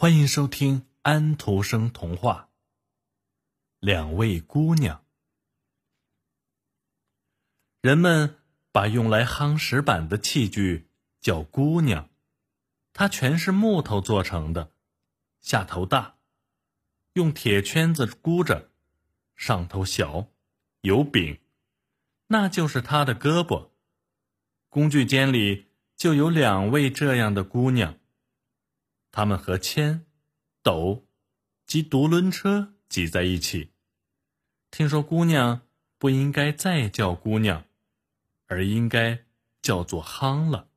欢迎收听安徒生童话。两位姑娘，人们把用来夯石板的器具叫姑娘，它全是木头做成的，下头大，用铁圈子箍着，上头小，有柄，那就是它的胳膊。工具间里就有两位这样的姑娘。他们和铅、斗及独轮车挤在一起。听说姑娘不应该再叫姑娘，而应该叫做夯了。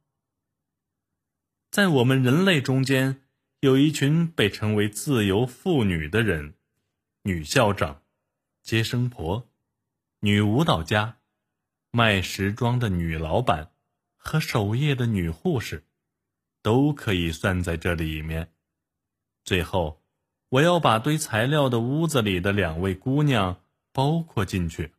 在我们人类中间，有一群被称为自由妇女的人：女校长、接生婆、女舞蹈家、卖时装的女老板和守夜的女护士。都可以算在这里面。最后，我要把堆材料的屋子里的两位姑娘包括进去。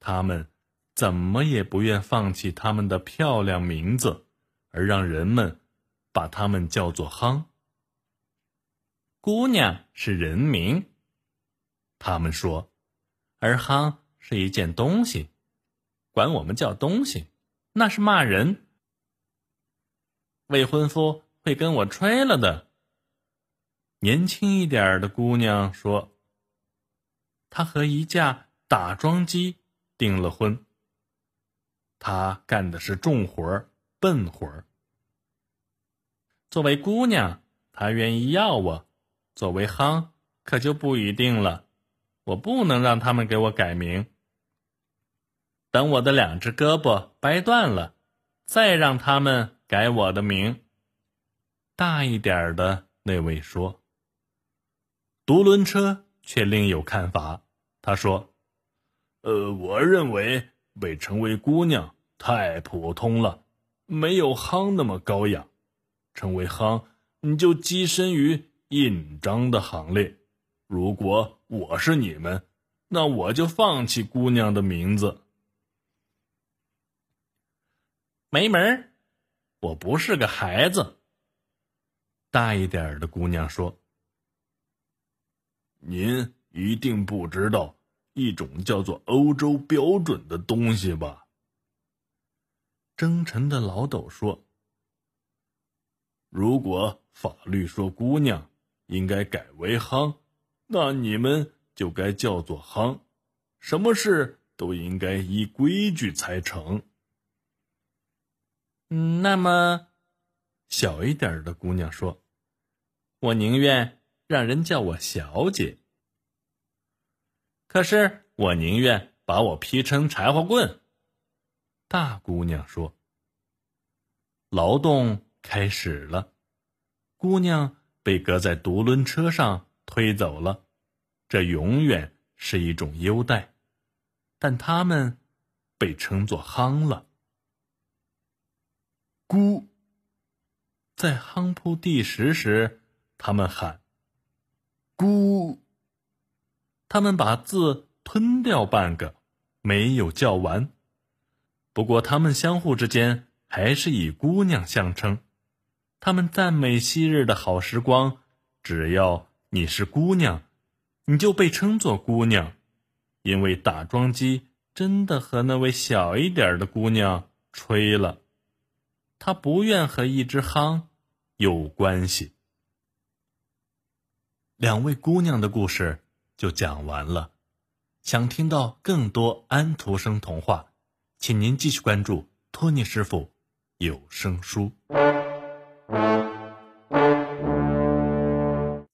她们怎么也不愿放弃她们的漂亮名字，而让人们把她们叫做“夯”。姑娘是人名，他们说，而“夯”是一件东西，管我们叫东西，那是骂人。未婚夫会跟我吹了的。年轻一点的姑娘说：“她和一架打桩机订了婚。她干的是重活儿笨活儿作为姑娘，她愿意要我；作为夯，可就不一定了。我不能让他们给我改名。等我的两只胳膊掰断了，再让他们。”改我的名。大一点的那位说：“独轮车却另有看法。他说：‘呃，我认为被称为姑娘太普通了，没有夯那么高雅。成为夯，你就跻身于印章的行列。如果我是你们，那我就放弃姑娘的名字。没门儿。’”我不是个孩子。大一点的姑娘说：“您一定不知道一种叫做欧洲标准的东西吧？”征尘的老斗说：“如果法律说姑娘应该改为夯，那你们就该叫做夯。什么事都应该依规矩才成。”嗯，那么，小一点的姑娘说：“我宁愿让人叫我小姐。可是我宁愿把我劈成柴火棍。”大姑娘说：“劳动开始了，姑娘被搁在独轮车上推走了，这永远是一种优待，但他们被称作夯了。”姑，在夯铺第十时，他们喊：“姑。”他们把字吞掉半个，没有叫完。不过，他们相互之间还是以姑娘相称。他们赞美昔日的好时光。只要你是姑娘，你就被称作姑娘，因为打桩机真的和那位小一点的姑娘吹了。他不愿和一只夯有关系。两位姑娘的故事就讲完了。想听到更多安徒生童话，请您继续关注托尼师傅有声书。